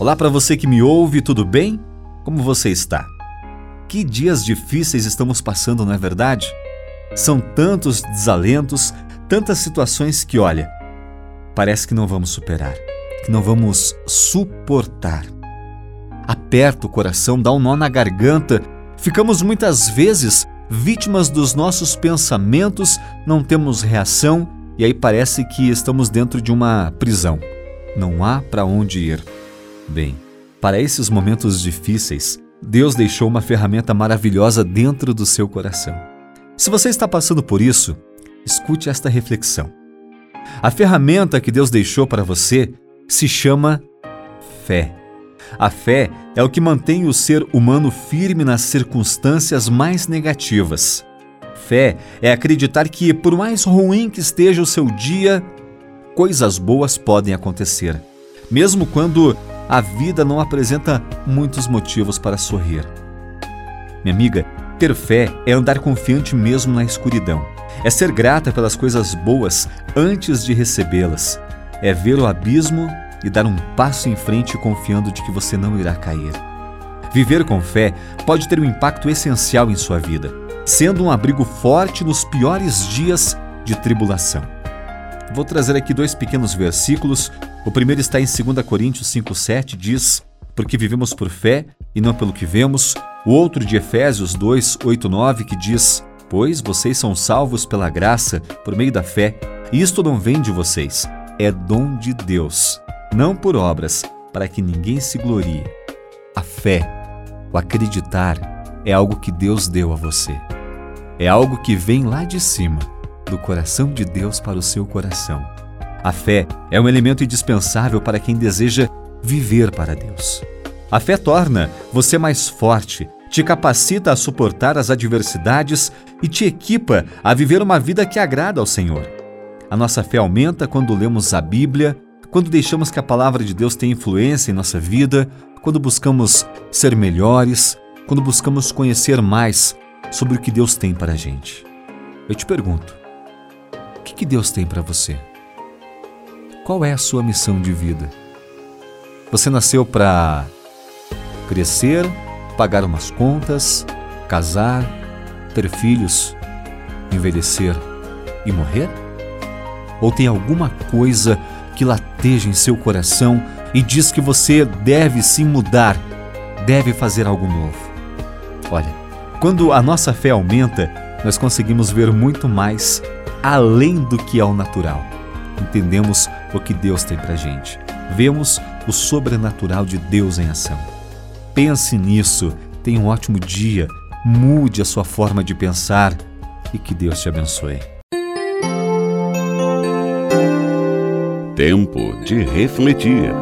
Olá para você que me ouve, tudo bem? Como você está? Que dias difíceis estamos passando, não é verdade? São tantos desalentos, tantas situações que, olha, parece que não vamos superar, que não vamos suportar. Aperta o coração, dá um nó na garganta, ficamos muitas vezes vítimas dos nossos pensamentos, não temos reação e aí parece que estamos dentro de uma prisão. Não há para onde ir. Bem, para esses momentos difíceis, Deus deixou uma ferramenta maravilhosa dentro do seu coração. Se você está passando por isso, escute esta reflexão. A ferramenta que Deus deixou para você se chama fé. A fé é o que mantém o ser humano firme nas circunstâncias mais negativas. Fé é acreditar que, por mais ruim que esteja o seu dia, coisas boas podem acontecer, mesmo quando a vida não apresenta muitos motivos para sorrir. Minha amiga, ter fé é andar confiante mesmo na escuridão. É ser grata pelas coisas boas antes de recebê-las. É ver o abismo e dar um passo em frente confiando de que você não irá cair. Viver com fé pode ter um impacto essencial em sua vida, sendo um abrigo forte nos piores dias de tribulação. Vou trazer aqui dois pequenos versículos o primeiro está em 2 Coríntios 5,7, diz: Porque vivemos por fé e não pelo que vemos. O outro de Efésios 2, 8, 9, que diz: Pois vocês são salvos pela graça, por meio da fé, e isto não vem de vocês, é dom de Deus, não por obras, para que ninguém se glorie. A fé, o acreditar, é algo que Deus deu a você. É algo que vem lá de cima, do coração de Deus para o seu coração. A fé é um elemento indispensável para quem deseja viver para Deus. A fé torna você mais forte, te capacita a suportar as adversidades e te equipa a viver uma vida que agrada ao Senhor. A nossa fé aumenta quando lemos a Bíblia, quando deixamos que a palavra de Deus tenha influência em nossa vida, quando buscamos ser melhores, quando buscamos conhecer mais sobre o que Deus tem para a gente. Eu te pergunto: o que Deus tem para você? Qual é a sua missão de vida? Você nasceu para crescer, pagar umas contas, casar, ter filhos, envelhecer e morrer? Ou tem alguma coisa que lateja em seu coração e diz que você deve se mudar, deve fazer algo novo? Olha, quando a nossa fé aumenta, nós conseguimos ver muito mais além do que é o natural entendemos o que Deus tem para gente. Vemos o sobrenatural de Deus em ação. Pense nisso, tenha um ótimo dia, mude a sua forma de pensar e que Deus te abençoe. Tempo de refletir.